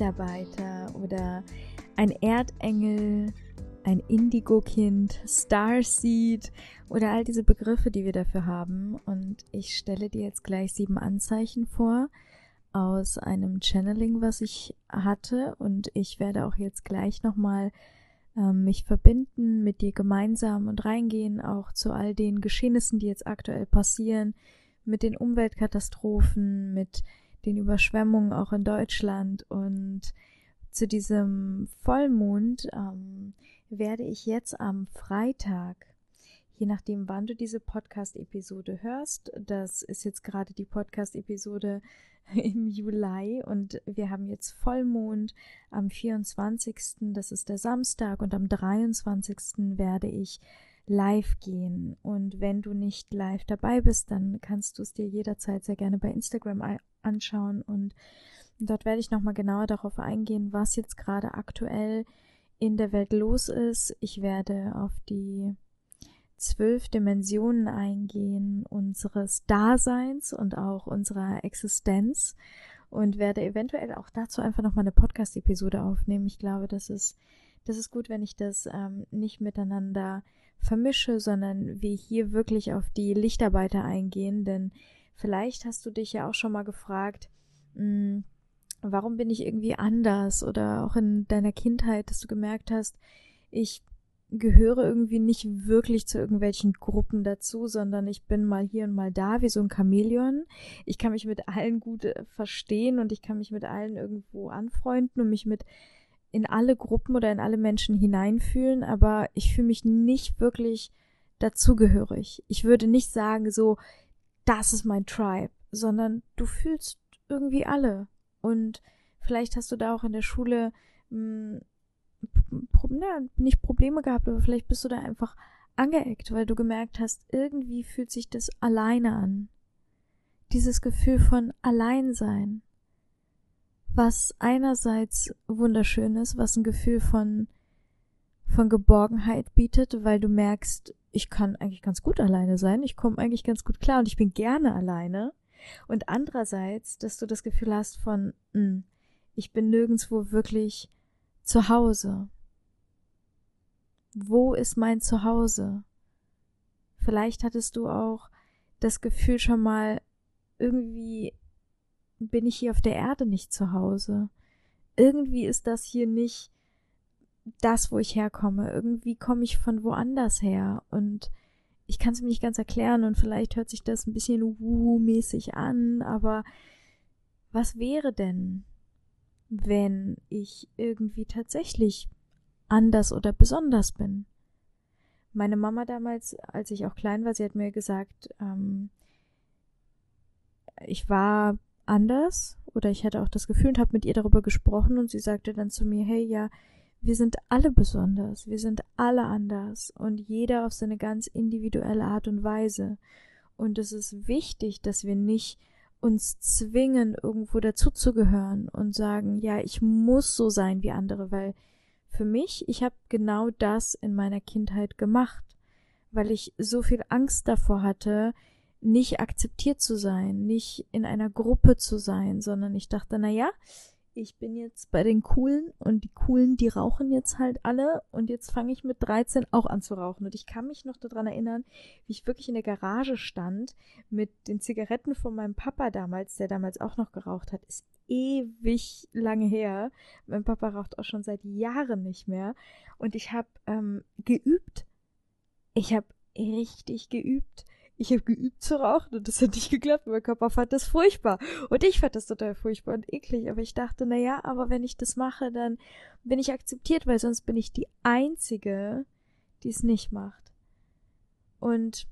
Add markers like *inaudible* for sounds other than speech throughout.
ein Lichtarbeiter oder ein Erdengel, ein Indigo-Kind, Starseed oder all diese Begriffe, die wir dafür haben? Und ich stelle dir jetzt gleich sieben Anzeichen vor aus einem Channeling, was ich hatte. Und ich werde auch jetzt gleich nochmal ähm, mich verbinden mit dir gemeinsam und reingehen, auch zu all den Geschehnissen, die jetzt aktuell passieren mit den Umweltkatastrophen, mit den Überschwemmungen auch in Deutschland und zu diesem Vollmond ähm, werde ich jetzt am Freitag, je nachdem, wann du diese Podcast-Episode hörst, das ist jetzt gerade die Podcast-Episode *laughs* im Juli und wir haben jetzt Vollmond am 24. Das ist der Samstag und am 23. werde ich live gehen. Und wenn du nicht live dabei bist, dann kannst du es dir jederzeit sehr gerne bei Instagram anschauen und dort werde ich nochmal genauer darauf eingehen, was jetzt gerade aktuell in der Welt los ist. Ich werde auf die zwölf Dimensionen eingehen unseres Daseins und auch unserer Existenz und werde eventuell auch dazu einfach nochmal eine Podcast-Episode aufnehmen. Ich glaube, das ist, das ist gut, wenn ich das ähm, nicht miteinander vermische, sondern wir hier wirklich auf die Lichtarbeiter eingehen, denn vielleicht hast du dich ja auch schon mal gefragt, mh, hm, warum bin ich irgendwie anders oder auch in deiner Kindheit, dass du gemerkt hast, ich gehöre irgendwie nicht wirklich zu irgendwelchen Gruppen dazu, sondern ich bin mal hier und mal da, wie so ein Chamäleon. Ich kann mich mit allen gut äh, verstehen und ich kann mich mit allen irgendwo anfreunden und mich mit in alle Gruppen oder in alle Menschen hineinfühlen, aber ich fühle mich nicht wirklich dazugehörig. Ich würde nicht sagen, so, das ist mein Tribe, sondern du fühlst irgendwie alle. Und vielleicht hast du da auch in der Schule mh, hm, na, nicht Probleme gehabt, aber vielleicht bist du da einfach angeeckt, weil du gemerkt hast, irgendwie fühlt sich das alleine an. Dieses Gefühl von Alleinsein was einerseits wunderschön ist, was ein Gefühl von, von Geborgenheit bietet, weil du merkst, ich kann eigentlich ganz gut alleine sein, ich komme eigentlich ganz gut klar und ich bin gerne alleine. Und andererseits, dass du das Gefühl hast von, mh, hm, ich bin nirgendwo wirklich zu Hause. Wo ist mein Zuhause? Vielleicht hattest du auch das Gefühl schon mal irgendwie bin ich hier auf der Erde nicht zu Hause. Irgendwie ist das hier nicht das, wo ich herkomme. Irgendwie komme ich von woanders her und ich kann es mir nicht ganz erklären und vielleicht hört sich das ein bisschen wuhu-mäßig an, aber was wäre denn, wenn ich irgendwie tatsächlich anders oder besonders bin? Meine Mama damals, als ich auch klein war, sie hat mir gesagt, ähm, ich war anders oder ich hatte auch das Gefühl und habe mit ihr darüber gesprochen und sie sagte dann zu mir, hey, ja, wir sind alle besonders, wir sind alle anders und jeder auf seine ganz individuelle Art und Weise. Und es ist wichtig, dass wir nicht uns zwingen, irgendwo dazuzugehören und sagen, ja, ich muss so sein wie andere, weil für mich, ich habe genau das in meiner Kindheit gemacht, weil ich so viel Angst davor hatte, nicht akzeptiert zu sein, nicht in einer Gruppe zu sein, sondern ich dachte, na ja, ich bin jetzt bei den Coolen und die Coolen, die rauchen jetzt halt alle und jetzt fange ich mit 13 auch an zu rauchen. Und ich kann mich noch daran erinnern, wie ich wirklich in der Garage stand mit den Zigaretten von meinem Papa damals, der damals auch noch geraucht hat. Ist ewig lange her. Mein Papa raucht auch schon seit Jahren nicht mehr. Und ich habe ähm, geübt. Ich habe richtig geübt ich habe geübt zu rauchen und das hat nicht geklappt. Mein Körper fand das furchtbar. Und ich fand das total furchtbar und eklig. Aber ich dachte, na ja, aber wenn ich das mache, dann bin ich akzeptiert, weil sonst bin ich die Einzige, die es nicht macht. Und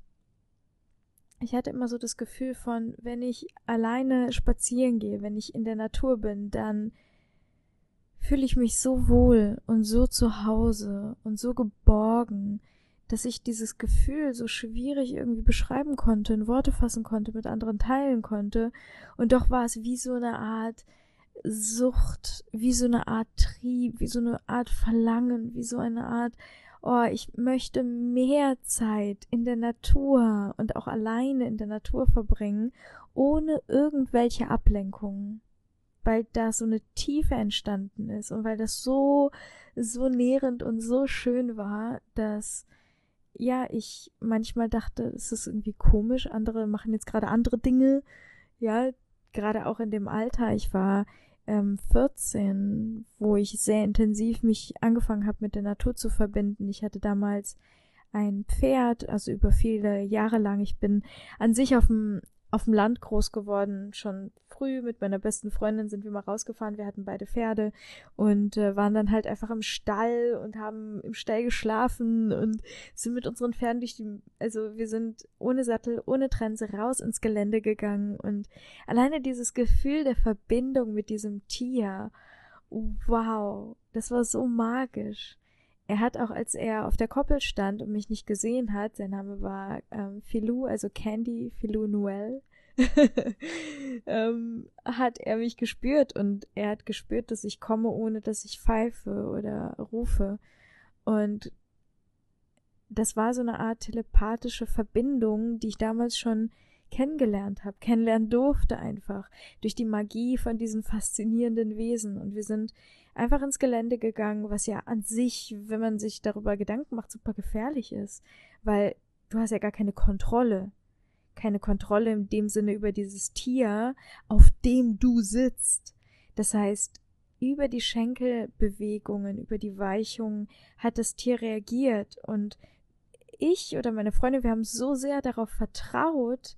ich hatte immer so das Gefühl von, wenn ich alleine spazieren gehe, wenn ich in der Natur bin, dann fühle ich mich so wohl und so zu Hause und so geborgen dass ich dieses Gefühl so schwierig irgendwie beschreiben konnte, in Worte fassen konnte, mit anderen teilen konnte. Und doch war es wie so eine Art Sucht, wie so eine Art Trieb, wie so eine Art Verlangen, wie so eine Art, oh, ich möchte mehr Zeit in der Natur und auch alleine in der Natur verbringen, ohne irgendwelche Ablenkungen, weil da so eine Tiefe entstanden ist und weil das so, so nährend und so schön war, dass ja, ich manchmal dachte, es ist irgendwie komisch, andere machen jetzt gerade andere Dinge, ja, gerade auch in dem Alter. Ich war ähm, 14, wo ich sehr intensiv mich angefangen habe, mit der Natur zu verbinden. Ich hatte damals ein Pferd, also über viele Jahre lang. Ich bin an sich auf dem auf dem Land groß geworden, schon früh mit meiner besten Freundin sind wir mal rausgefahren, wir hatten beide Pferde und äh, waren dann halt einfach im Stall und haben im Stall geschlafen und sind mit unseren Pferden durch die, also wir sind ohne Sattel, ohne Trense raus ins Gelände gegangen. Und alleine dieses Gefühl der Verbindung mit diesem Tier, wow, das war so magisch. Er hat auch, als er auf der Koppel stand und mich nicht gesehen hat, sein Name war ähm, Philou, also Candy Philou Noel, *laughs* ähm, hat er mich gespürt und er hat gespürt, dass ich komme, ohne dass ich pfeife oder rufe. Und das war so eine Art telepathische Verbindung, die ich damals schon kennengelernt habe, kennenlernen durfte einfach durch die Magie von diesen faszinierenden Wesen. Und wir sind einfach ins Gelände gegangen, was ja an sich, wenn man sich darüber Gedanken macht, super gefährlich ist, weil du hast ja gar keine Kontrolle. Keine Kontrolle in dem Sinne über dieses Tier, auf dem du sitzt. Das heißt, über die Schenkelbewegungen, über die Weichungen hat das Tier reagiert und ich oder meine Freundin, wir haben so sehr darauf vertraut,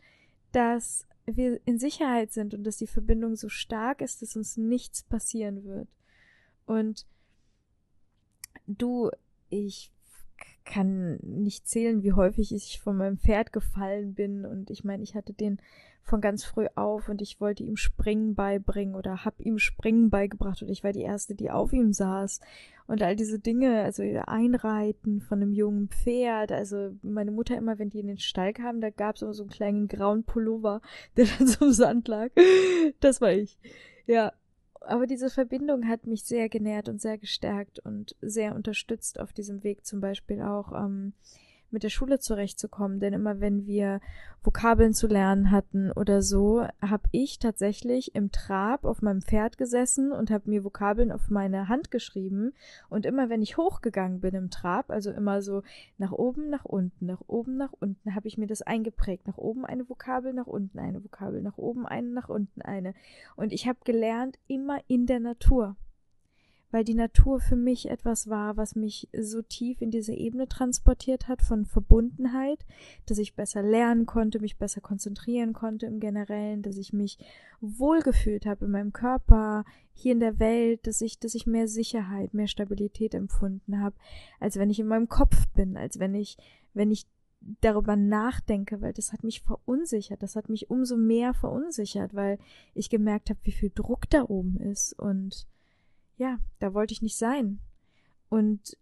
dass wir in Sicherheit sind und dass die Verbindung so stark ist, dass uns nichts passieren wird. Und du, ich kann nicht zählen, wie häufig ich von meinem Pferd gefallen bin. Und ich meine, ich hatte den von ganz früh auf und ich wollte ihm Springen beibringen oder hab ihm Springen beigebracht und ich war die Erste, die auf ihm saß. Und all diese Dinge, also Einreiten von einem jungen Pferd, also meine Mutter immer, wenn die in den Stall kamen, da gab es immer so einen kleinen grauen Pullover, *laughs* der dann so im Sand lag. Das war ich. Ja, aber diese Verbindung hat mich sehr genährt und sehr gestärkt und sehr unterstützt auf diesem Weg zum Beispiel auch ähm, mit der Schule zurechtzukommen. Denn immer wenn wir Vokabeln zu lernen hatten oder so, habe ich tatsächlich im Trab auf meinem Pferd gesessen und habe mir Vokabeln auf meine Hand geschrieben. Und immer wenn ich hochgegangen bin im Trab, also immer so nach oben, nach unten, nach oben, nach unten, habe ich mir das eingeprägt. Nach oben eine Vokabel, nach unten eine Vokabel, nach oben eine, nach unten eine. Und ich habe gelernt, immer in der Natur weil die Natur für mich etwas war, was mich so tief in diese Ebene transportiert hat von Verbundenheit, dass ich besser lernen konnte, mich besser konzentrieren konnte im Generellen, dass ich mich wohlgefühlt habe in meinem Körper, hier in der Welt, dass ich, dass ich mehr Sicherheit, mehr Stabilität empfunden habe, als wenn ich in meinem Kopf bin, als wenn ich, wenn ich darüber nachdenke, weil das hat mich verunsichert, das hat mich umso mehr verunsichert, weil ich gemerkt habe, wie viel Druck da oben ist und ja, da wollte ich nicht sein. Und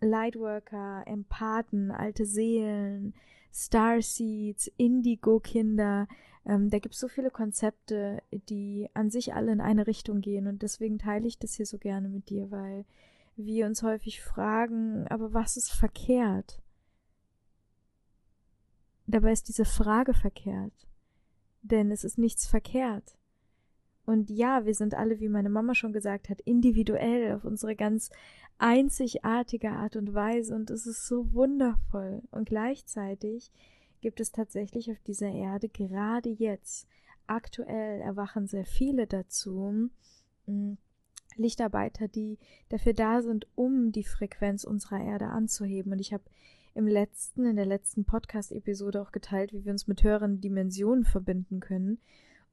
Lightworker, Empathen, alte Seelen, Starseeds, Indigo-Kinder, ähm, da gibt es so viele Konzepte, die an sich alle in eine Richtung gehen. Und deswegen teile ich das hier so gerne mit dir, weil wir uns häufig fragen, aber was ist verkehrt? Dabei ist diese Frage verkehrt. Denn es ist nichts verkehrt. Und ja, wir sind alle, wie meine Mama schon gesagt hat, individuell auf unsere ganz einzigartige Art und Weise und es ist so wundervoll. Und gleichzeitig gibt es tatsächlich auf dieser Erde gerade jetzt, aktuell erwachen sehr viele dazu, hm, Lichtarbeiter, die dafür da sind, um die Frequenz unserer Erde anzuheben. Und ich habe im letzten, in der letzten Podcast-Episode auch geteilt, wie wir uns mit höheren Dimensionen verbinden können.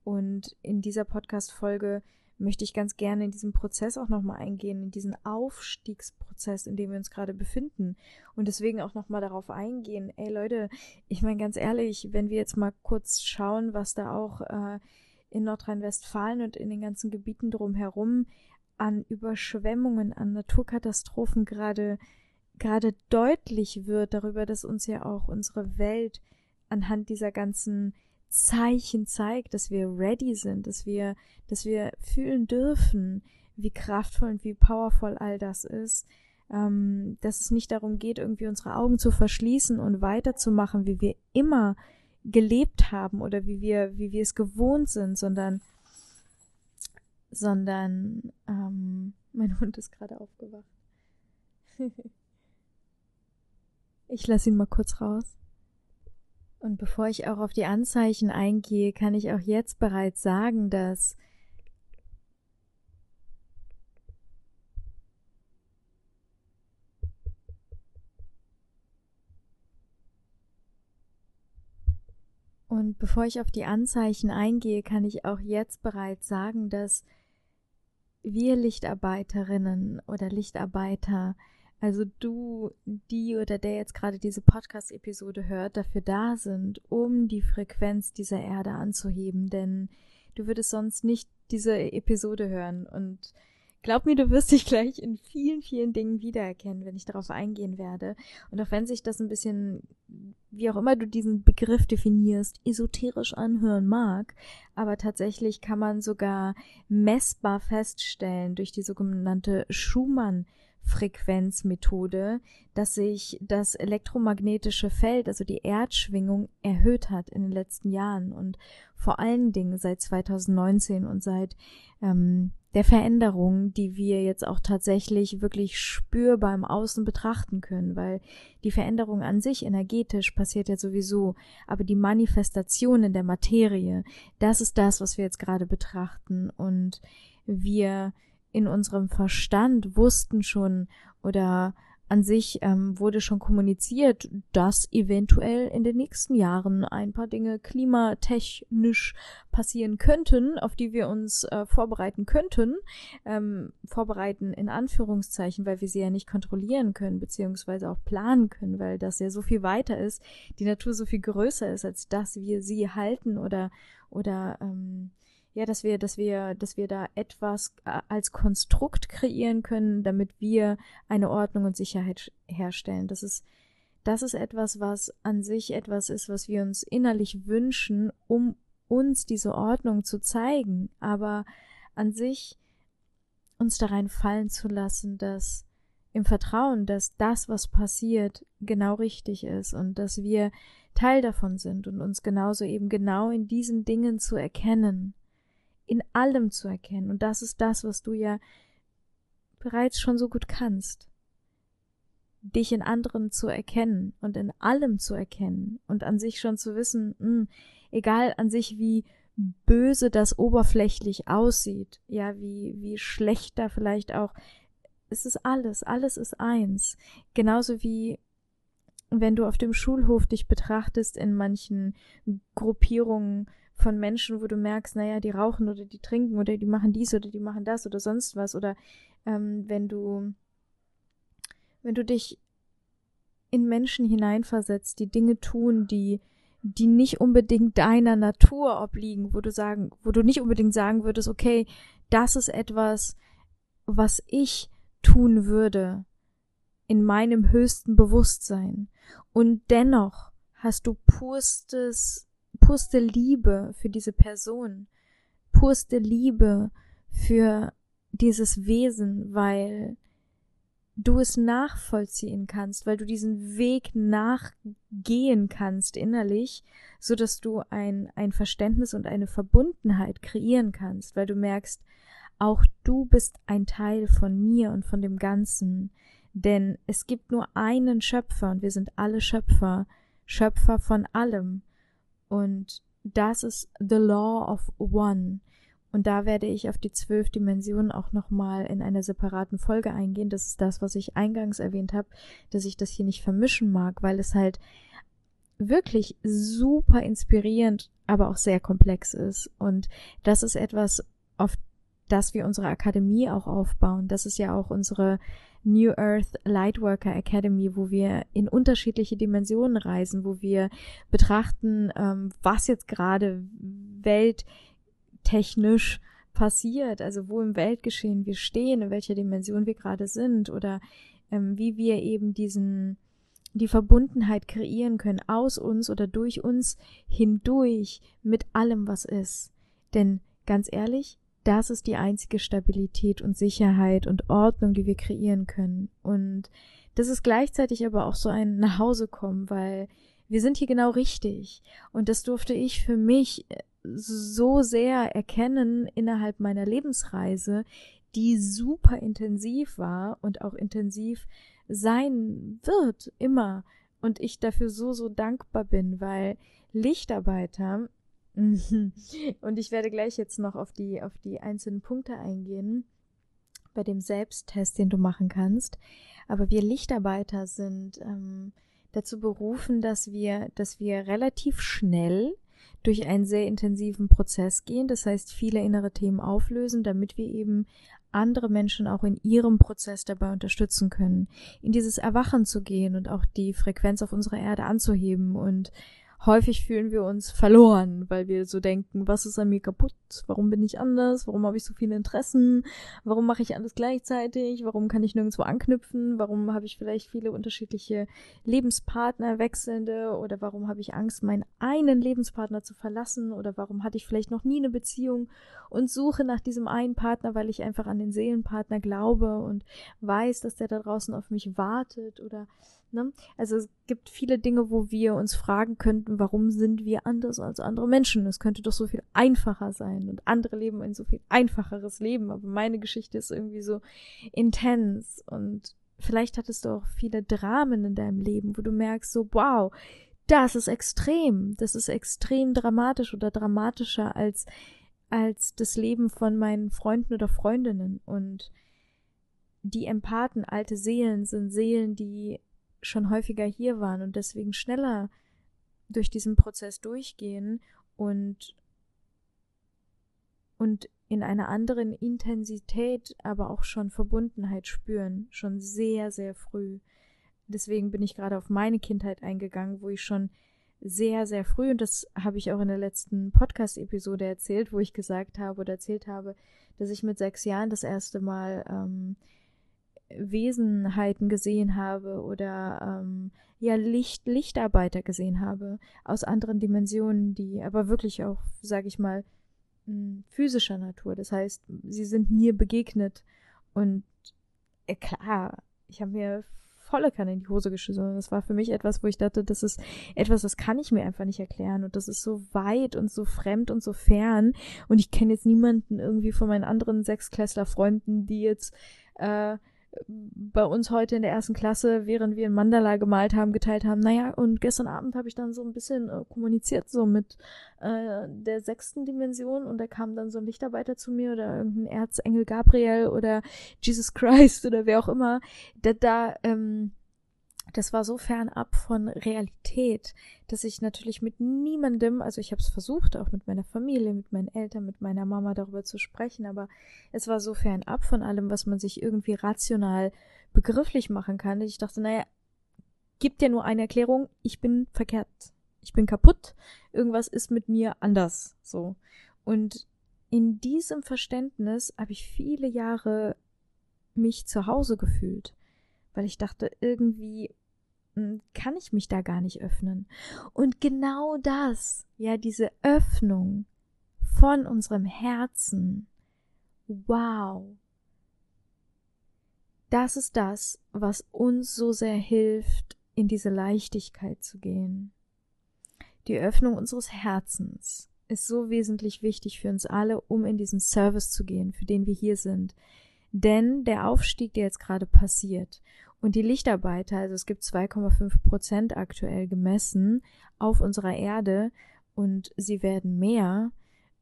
Und in dieser Podcast-Folge möchte ich ganz gerne in diesen Prozess auch nochmal eingehen, in diesen Aufstiegsprozess, in dem wir uns gerade befinden. Und deswegen auch nochmal darauf eingehen, ey Leute, ich meine ganz ehrlich, wenn wir jetzt mal kurz schauen, was da auch äh, in Nordrhein-Westfalen und in den ganzen Gebieten drumherum an Überschwemmungen, an Naturkatastrophen gerade gerade deutlich wird darüber, dass uns ja auch unsere Welt anhand dieser ganzen Zeichen zeigt, dass wir ready sind, dass wir, dass wir fühlen dürfen, wie kraftvoll und wie powerful all das ist, ähm, dass es nicht darum geht, irgendwie unsere Augen zu verschließen und weiterzumachen, wie wir immer gelebt haben oder wie wir, wie wir es gewohnt sind, sondern, sondern, ähm, *laughs* mein Hund ist gerade aufgewacht. *laughs* ich lasse ihn mal kurz raus. Und bevor ich auch auf die Anzeichen eingehe, kann ich auch jetzt bereits sagen, dass Und bevor ich auf die Anzeichen eingehe, kann ich auch jetzt bereits sagen, dass wir Lichtarbeiterinnen oder Lichtarbeiter, also du, die oder der jetzt gerade diese Podcast-Episode hört, dafür da sind, um die Frequenz dieser Erde anzuheben, denn du würdest sonst nicht diese Episode hören und Glaub mir, du wirst dich *laughs* gleich in vielen, vielen Dingen wiedererkennen, wenn ich darauf eingehen werde. Und auch wenn sich das ein bisschen, wie auch immer du diesen Begriff definierst, esoterisch anhören mag, aber tatsächlich kann man sogar messbar feststellen durch die sogenannte Schumann Frequenzmethode, dass sich das elektromagnetische Feld, also die Erdschwingung, erhöht hat in den letzten Jahren und vor allen Dingen seit 2019 und seit ähm, der Veränderung, die wir jetzt auch tatsächlich wirklich spürbar im Außen betrachten können, weil die Veränderung an sich energetisch passiert ja sowieso, aber die Manifestation in der Materie, das ist das, was wir jetzt gerade betrachten und wir in unserem Verstand wussten schon oder an sich ähm, wurde schon kommuniziert, dass eventuell in den nächsten Jahren ein paar Dinge klimatechnisch passieren könnten, auf die wir uns äh, vorbereiten könnten. Ähm, vorbereiten in Anführungszeichen, weil wir sie ja nicht kontrollieren können, beziehungsweise auch planen können, weil das ja so viel weiter ist, die Natur so viel größer ist, als dass wir sie halten oder, oder ähm, ja, dass wir, dass wir, dass wir da etwas äh, als Konstrukt kreieren können, damit wir eine Ordnung und Sicherheit herstellen. Das ist, das ist etwas, was an sich etwas ist, was wir uns innerlich wünschen, um uns diese Ordnung zu zeigen, aber an sich uns da rein fallen zu lassen, dass im Vertrauen, dass das, was passiert, genau richtig ist und dass wir Teil davon sind und uns genauso eben genau in diesen Dingen zu erkennen in allem zu erkennen. Und das ist das, was du ja bereits schon so gut kannst. Dich in anderen zu erkennen und in allem zu erkennen und an sich schon zu wissen, mh, hm, egal an sich wie böse das oberflächlich aussieht, ja, wie, wie schlecht da vielleicht auch, es ist alles, alles ist eins. Genauso wie wenn du auf dem Schulhof dich betrachtest in manchen Gruppierungen, von Menschen, wo du merkst, naja, die rauchen oder die trinken oder die machen dies oder die machen das oder sonst was. Oder ähm, wenn du, wenn du dich in Menschen hineinversetzt, die Dinge tun, die, die nicht unbedingt deiner Natur obliegen, wo du sagen, wo du nicht unbedingt sagen würdest, okay, das ist etwas, was ich tun würde in meinem höchsten Bewusstsein. Und dennoch hast du purstes purste Liebe für diese Person, purste Liebe für dieses Wesen, weil du es nachvollziehen kannst, weil du diesen Weg nachgehen kannst innerlich, so dass du ein, ein Verständnis und eine Verbundenheit kreieren kannst, weil du merkst, auch du bist ein Teil von mir und von dem Ganzen, denn es gibt nur einen Schöpfer und wir sind alle Schöpfer, Schöpfer von allem. Und das ist The Law of One. Und da werde ich auf die zwölf Dimensionen auch nochmal in einer separaten Folge eingehen. Das ist das, was ich eingangs erwähnt habe, dass ich das hier nicht vermischen mag, weil es halt wirklich super inspirierend, aber auch sehr komplex ist. Und das ist etwas, auf das wir unsere Akademie auch aufbauen. Das ist ja auch unsere New Earth Lightworker Academy, wo wir in unterschiedliche Dimensionen reisen, wo wir betrachten, ähm, was jetzt gerade welttechnisch passiert, also wo im Weltgeschehen wir stehen, in welcher Dimension wir gerade sind oder ähm, wie wir eben diesen die Verbundenheit kreieren können aus uns oder durch uns hindurch mit allem, was ist. Denn ganz ehrlich, das ist die einzige Stabilität und Sicherheit und Ordnung, die wir kreieren können. Und das ist gleichzeitig aber auch so ein Nachhausekommen, weil wir sind hier genau richtig. Und das durfte ich für mich äh, so sehr erkennen innerhalb meiner Lebensreise, die super intensiv war und auch intensiv sein wird, immer. Und ich dafür so, so dankbar bin, weil Lichtarbeiter, *laughs* und ich werde gleich jetzt noch auf die, auf die einzelnen Punkte eingehen, bei dem Selbsttest, den du machen kannst. Aber wir Lichtarbeiter sind ähm, dazu berufen, dass wir, dass wir relativ schnell durch einen sehr intensiven Prozess gehen, das heißt viele innere Themen auflösen, damit wir eben andere Menschen auch in ihrem Prozess dabei unterstützen können, in dieses Erwachen zu gehen und auch die Frequenz auf unserer Erde anzuheben und häufig fühlen wir uns verloren, weil wir so denken, was ist an mir kaputt? Warum bin ich anders? Warum habe ich so viele Interessen? Warum mache ich alles gleichzeitig? Warum kann ich nirgendwo anknüpfen? Warum habe ich vielleicht viele unterschiedliche Lebenspartner, wechselnde? Oder warum habe ich Angst, meinen einen Lebenspartner zu verlassen? Oder warum hatte ich vielleicht noch nie eine Beziehung und suche nach diesem einen Partner, weil ich einfach an den Seelenpartner glaube und weiß, dass der da draußen auf mich wartet? Oder Ne? Also es gibt viele Dinge, wo wir uns fragen könnten, warum sind wir anders als andere Menschen? Es könnte doch so viel einfacher sein und andere leben ein so viel einfacheres Leben, aber meine Geschichte ist irgendwie so intens und vielleicht hattest du auch viele Dramen in deinem Leben, wo du merkst so, wow, das ist extrem, das ist extrem dramatisch oder dramatischer als als das Leben von meinen Freunden oder Freundinnen und die Empathen, alte Seelen, sind Seelen, die schon häufiger hier waren und deswegen schneller durch diesen Prozess durchgehen und und in einer anderen Intensität aber auch schon Verbundenheit spüren, schon sehr, sehr früh. Deswegen bin ich gerade auf meine Kindheit eingegangen, wo ich schon sehr, sehr früh, und das habe ich auch in der letzten Podcast-Episode erzählt, wo ich gesagt habe oder erzählt habe, dass ich mit sechs Jahren das erste Mal ähm, Wesenheiten gesehen habe oder ähm, ja Licht Lichtarbeiter gesehen habe aus anderen Dimensionen, die aber wirklich auch, sage ich mal, physischer Natur. Das heißt, sie sind mir begegnet und äh, klar, ich habe mir volle Kanne in die Hose geschissen. Das war für mich etwas, wo ich dachte, das ist etwas, das kann ich mir einfach nicht erklären. Und das ist so weit und so fremd und so fern. Und ich kenne jetzt niemanden irgendwie von meinen anderen Sechsklässler-Freunden, die jetzt äh, bei uns heute in der ersten Klasse, während wir ein Mandala gemalt haben, geteilt haben. Naja, und gestern Abend habe ich dann so ein bisschen äh, kommuniziert, so mit äh, der sechsten Dimension und da kam dann so ein Lichtarbeiter zu mir oder irgendein Erzengel Gabriel oder Jesus Christ oder wer auch immer. Da, da ähm, das war so fernab von Realität, dass ich natürlich mit niemandem, also ich habe es versucht, auch mit meiner Familie, mit meinen Eltern, mit meiner Mama darüber zu sprechen, aber es war so fernab von allem, was man sich irgendwie rational begrifflich machen kann. Ich dachte, naja, gibt ja nur eine Erklärung, ich bin verkehrt, ich bin kaputt, irgendwas ist mit mir anders, so. Und in diesem Verständnis habe ich viele Jahre mich zu Hause gefühlt, weil ich dachte, irgendwie kann ich mich da gar nicht öffnen. Und genau das, ja, diese Öffnung von unserem Herzen, wow, das ist das, was uns so sehr hilft, in diese Leichtigkeit zu gehen. Die Öffnung unseres Herzens ist so wesentlich wichtig für uns alle, um in diesen Service zu gehen, für den wir hier sind. Denn der Aufstieg, der jetzt gerade passiert und die Lichtarbeiter, also es gibt 2,5 Prozent aktuell gemessen auf unserer Erde und sie werden mehr,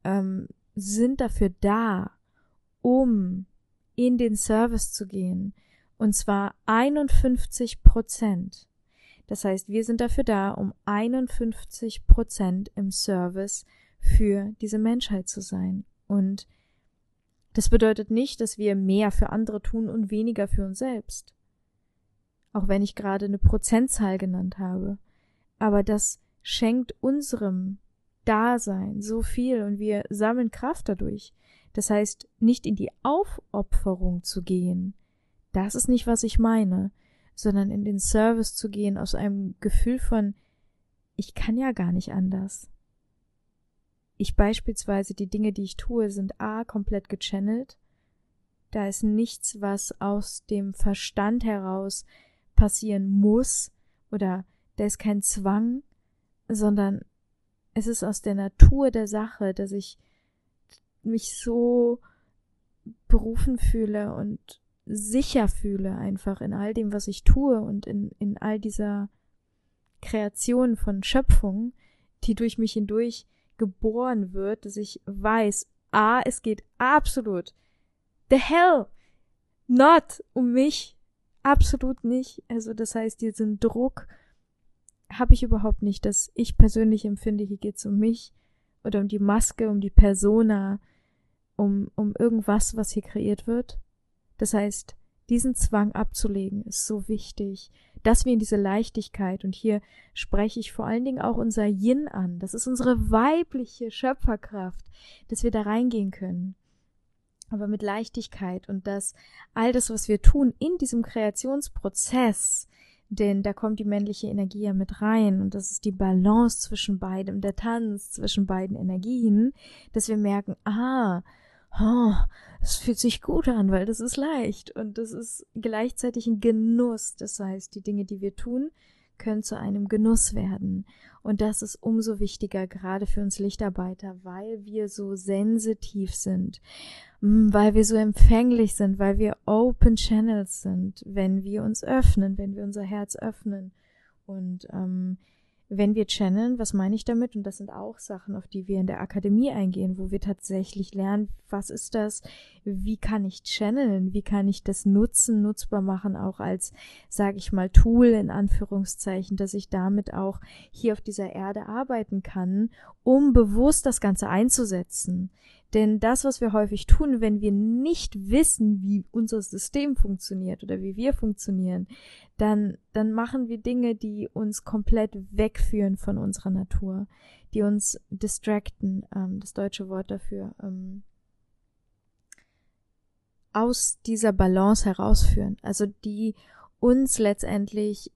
ähm, sind dafür da, um in den Service zu gehen. Und zwar 51 Prozent. Das heißt, wir sind dafür da, um 51 Prozent im Service für diese Menschheit zu sein. Und das bedeutet nicht, dass wir mehr für andere tun und weniger für uns selbst auch wenn ich gerade eine Prozentzahl genannt habe. Aber das schenkt unserem Dasein so viel und wir sammeln Kraft dadurch. Das heißt, nicht in die Aufopferung zu gehen, das ist nicht, was ich meine, sondern in den Service zu gehen aus einem Gefühl von, ich kann ja gar nicht anders. Ich beispielsweise, die Dinge, die ich tue, sind a komplett gechannelt. Da ist nichts, was aus dem Verstand heraus passieren muss oder da ist kein Zwang, sondern es ist aus der Natur der Sache, dass ich mich so berufen fühle und sicher fühle einfach in all dem, was ich tue und in, in all dieser Kreation von Schöpfung, die durch mich hindurch geboren wird, dass ich weiß, ah, es geht absolut the hell not um mich, absolut nicht. Also das heißt, diesen Druck habe ich überhaupt nicht, dass ich persönlich empfinde, hier geht's um mich oder um die Maske, um die Persona, um, um irgendwas, was hier kreiert wird. Das heißt, diesen Zwang abzulegen ist so wichtig, dass wir in diese Leichtigkeit, und hier spreche ich vor allen Dingen auch unser Yin an, das ist unsere weibliche Schöpferkraft, dass wir da reingehen können. Aber mit Leichtigkeit und dass all das, was wir tun in diesem Kreationsprozess, denn da kommt die männliche Energie ja mit rein und das ist die Balance zwischen beidem, der Tanz zwischen beiden Energien, dass wir merken, ah, oh, es fühlt sich gut an, weil das ist leicht und das ist gleichzeitig ein Genuss. Das heißt, die Dinge, die wir tun, können zu einem Genuss werden. Und das ist umso wichtiger, gerade für uns Lichtarbeiter, weil wir so sensitiv sind, mm, weil wir so empfänglich sind, weil wir Open Channels sind, wenn wir uns öffnen, wenn wir unser Herz öffnen. Und ähm, wenn wir channeln, was meine ich damit? Und das sind auch Sachen, auf die wir in der Akademie eingehen, wo wir tatsächlich lernen, was ist das? Wie kann ich channeln? Wie kann ich das nutzen, nutzbar machen, auch als, sage ich mal, Tool in Anführungszeichen, dass ich damit auch hier auf dieser Erde arbeiten kann, um bewusst das Ganze einzusetzen. Denn das, was wir häufig tun, wenn wir nicht wissen, wie unser System funktioniert oder wie wir funktionieren, dann, dann machen wir Dinge, die uns komplett wegführen von unserer Natur, die uns distracten, ähm, das deutsche Wort dafür, ähm, aus dieser Balance herausführen. Also die uns letztendlich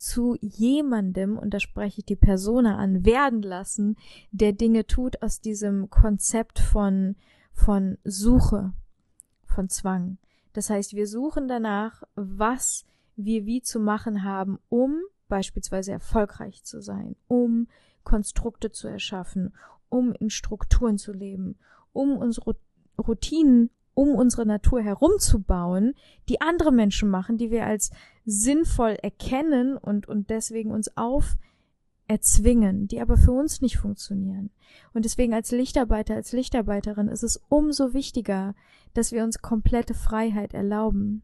zu jemandem, und da spreche ich die Persona an, werden lassen, der Dinge tut aus diesem Konzept von, von Suche, von Zwang. Das heißt, wir suchen danach, was wir wie zu machen haben, um beispielsweise erfolgreich zu sein, um Konstrukte zu erschaffen, um in Strukturen zu leben, um unsere Routinen um unsere Natur herumzubauen, die andere Menschen machen, die wir als sinnvoll erkennen und, und deswegen uns auf erzwingen, die aber für uns nicht funktionieren. Und deswegen als Lichtarbeiter, als Lichtarbeiterin ist es umso wichtiger, dass wir uns komplette Freiheit erlauben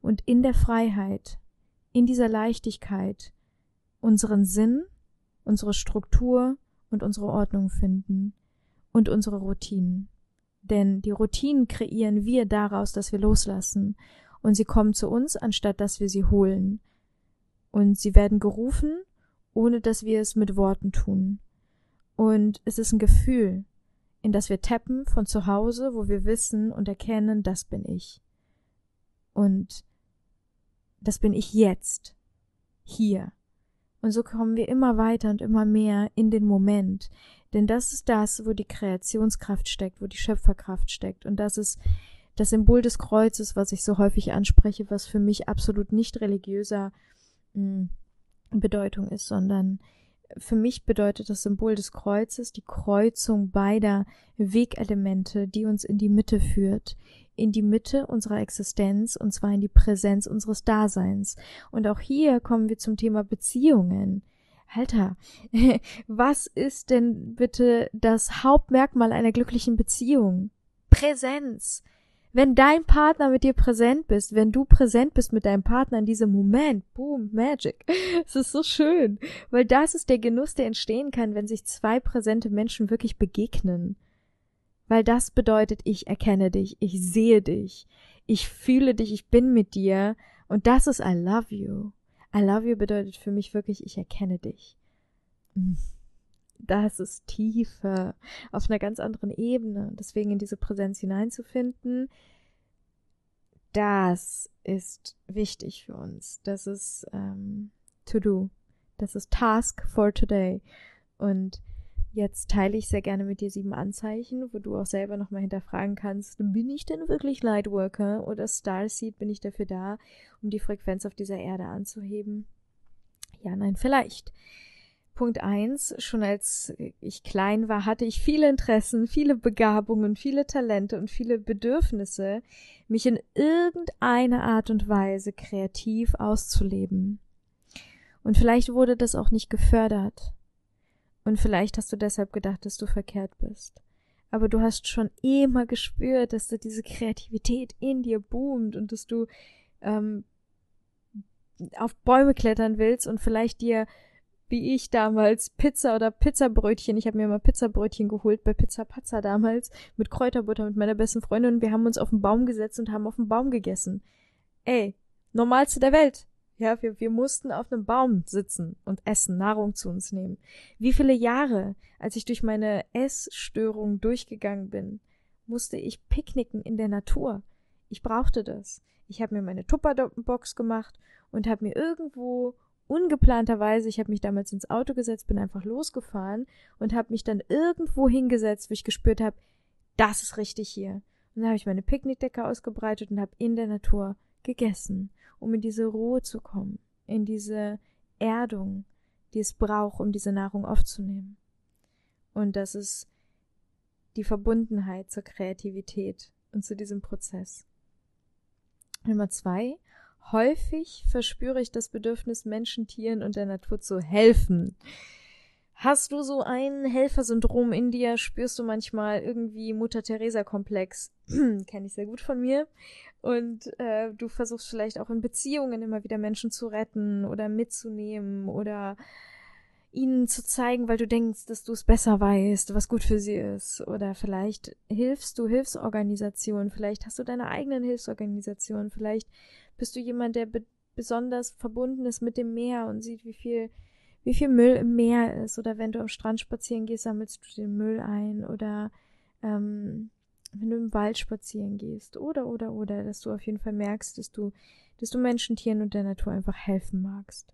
und in der Freiheit, in dieser Leichtigkeit unseren Sinn, unsere Struktur und unsere Ordnung finden und unsere Routinen. Denn die Routinen kreieren wir daraus, dass wir loslassen. Und sie kommen zu uns, anstatt dass wir sie holen. Und sie werden gerufen, ohne dass wir es mit Worten tun. Und es ist ein Gefühl, in das wir tappen von zu Hause, wo wir wissen und erkennen, das bin ich. Und das bin ich jetzt. Hier. Und so kommen wir immer weiter und immer mehr in den Moment, denn das ist das, wo die Kreationskraft steckt, wo die Schöpferkraft steckt. Und das ist das Symbol des Kreuzes, was ich so häufig anspreche, was für mich absolut nicht religiöser hm, Bedeutung ist, sondern für mich bedeutet das Symbol des Kreuzes die Kreuzung beider Wegelemente, die uns in die Mitte führt, in die Mitte unserer Existenz, und zwar in die Präsenz unseres Daseins. Und auch hier kommen wir zum Thema Beziehungen. Alter, *laughs* was ist denn bitte das Hauptmerkmal einer glücklichen Beziehung? Präsenz. Wenn dein Partner mit dir präsent bist, wenn du präsent bist mit deinem Partner in diesem Moment, boom, Magic. *laughs* Es ist so schön, weil das ist der Genuss, der entstehen kann, wenn sich zwei präsente Menschen wirklich begegnen. Weil das bedeutet, ich erkenne dich, ich sehe dich, ich fühle dich, ich bin mit dir und das ist I love you. I love you bedeutet für mich wirklich, ich erkenne dich. Mm. Das ist Tiefe auf einer ganz anderen Ebene. Deswegen in diese Präsenz hineinzufinden, das ist wichtig für uns. Das ist ähm, to do. Das ist Task for today. Und Jetzt teile ich sehr gerne mit dir sieben Anzeichen, wo du auch selber nochmal hinterfragen kannst, bin ich denn wirklich Lightworker oder Starseed? Bin ich dafür da, um die Frequenz auf dieser Erde anzuheben? Ja, nein, vielleicht. Punkt eins: Schon als ich klein war, hatte ich viele Interessen, viele Begabungen, viele Talente und viele Bedürfnisse, mich in irgendeiner Art und Weise kreativ auszuleben. Und vielleicht wurde das auch nicht gefördert. Und vielleicht hast du deshalb gedacht, dass du verkehrt bist. Aber du hast schon immer gespürt, dass da diese Kreativität in dir boomt und dass du ähm, auf Bäume klettern willst und vielleicht dir, wie ich damals, Pizza oder Pizzabrötchen, ich habe mir mal Pizzabrötchen geholt bei Pizza Pazza damals, mit Kräuterbutter mit meiner besten Freundin und wir haben uns auf den Baum gesetzt und haben auf den Baum gegessen. Ey, normalste der Welt. Ja, wir, wir mussten auf einem Baum sitzen und essen, Nahrung zu uns nehmen. Wie viele Jahre, als ich durch meine Essstörung durchgegangen bin, musste ich picknicken in der Natur. Ich brauchte das. Ich habe mir meine Tupperbox gemacht und habe mir irgendwo ungeplanterweise, ich habe mich damals ins Auto gesetzt, bin einfach losgefahren und habe mich dann irgendwo hingesetzt, wo ich gespürt habe, das ist richtig hier. Und dann habe ich meine Picknickdecke ausgebreitet und habe in der Natur gegessen um in diese Ruhe zu kommen, in diese Erdung, die es braucht, um diese Nahrung aufzunehmen. Und das ist die Verbundenheit zur Kreativität und zu diesem Prozess. Nummer zwei. Häufig verspüre ich das Bedürfnis, Menschen, Tieren und der Natur zu helfen. Hast du so ein Helfersyndrom in dir? Spürst du manchmal irgendwie Mutter-Teresa-Komplex? *clears throat* Kenne ich sehr gut von mir. Und äh, du versuchst vielleicht auch in Beziehungen immer wieder Menschen zu retten oder mitzunehmen oder ihnen zu zeigen, weil du denkst, dass du es besser weißt, was gut für sie ist. Oder vielleicht hilfst du Hilfsorganisationen, vielleicht hast du deine eigenen Hilfsorganisationen, vielleicht bist du jemand, der be besonders verbunden ist mit dem Meer und sieht, wie viel, wie viel Müll im Meer ist. Oder wenn du am Strand spazieren gehst, sammelst du den Müll ein. Oder ähm, wenn du im Wald spazieren gehst oder oder oder, dass du auf jeden Fall merkst, dass du, dass du Menschen, Tieren und der Natur einfach helfen magst.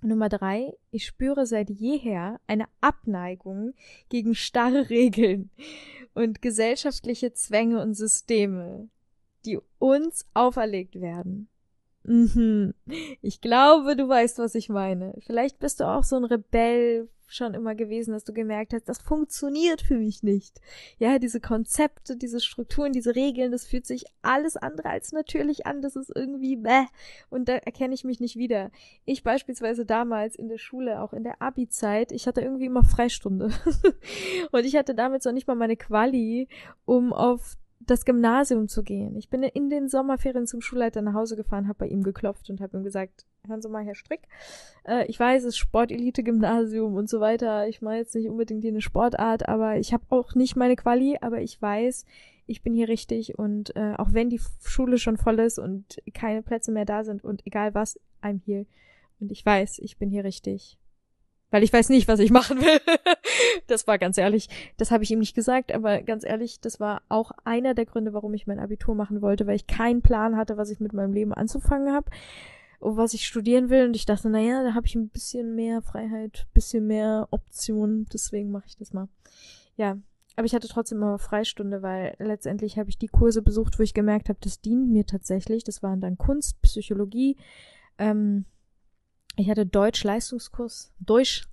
Nummer drei, ich spüre seit jeher eine Abneigung gegen starre Regeln und gesellschaftliche Zwänge und Systeme, die uns auferlegt werden. Mhm. Ich glaube, du weißt, was ich meine. Vielleicht bist du auch so ein Rebell schon immer gewesen, dass du gemerkt hast, das funktioniert für mich nicht. Ja, diese Konzepte, diese Strukturen, diese Regeln, das fühlt sich alles andere als natürlich an. Das ist irgendwie bäh. Und da erkenne ich mich nicht wieder. Ich beispielsweise damals in der Schule, auch in der Abi-Zeit, ich hatte irgendwie immer Freistunde. *laughs* und ich hatte damit so nicht mal meine Quali, um auf das Gymnasium zu gehen. Ich bin in den Sommerferien zum Schulleiter nach Hause gefahren, habe bei ihm geklopft und habe ihm gesagt, hören Sie mal, Herr Strick, äh, ich weiß, es ist Sportelite-Gymnasium und so weiter. Ich meine jetzt nicht unbedingt hier eine Sportart, aber ich habe auch nicht meine Quali, aber ich weiß, ich bin hier richtig und äh, auch wenn die Schule schon voll ist und keine Plätze mehr da sind und egal was, I'm here. Und ich weiß, ich bin hier richtig weil ich weiß nicht, was ich machen will. *laughs* das war ganz ehrlich, das habe ich ihm nicht gesagt, aber ganz ehrlich, das war auch einer der Gründe, warum ich mein Abitur machen wollte, weil ich keinen Plan hatte, was ich mit meinem Leben anzufangen habe und was ich studieren will und ich dachte, naja, da habe ich ein bisschen mehr Freiheit, bisschen mehr Optionen, deswegen mache ich das mal. Ja, aber ich hatte trotzdem immer Freistunde, weil letztendlich habe ich die Kurse besucht, wo ich gemerkt habe, das dient mir tatsächlich. Das waren dann Kunst, Psychologie, ähm, ich hatte Deutsch-Leistungskurs. Deutsch.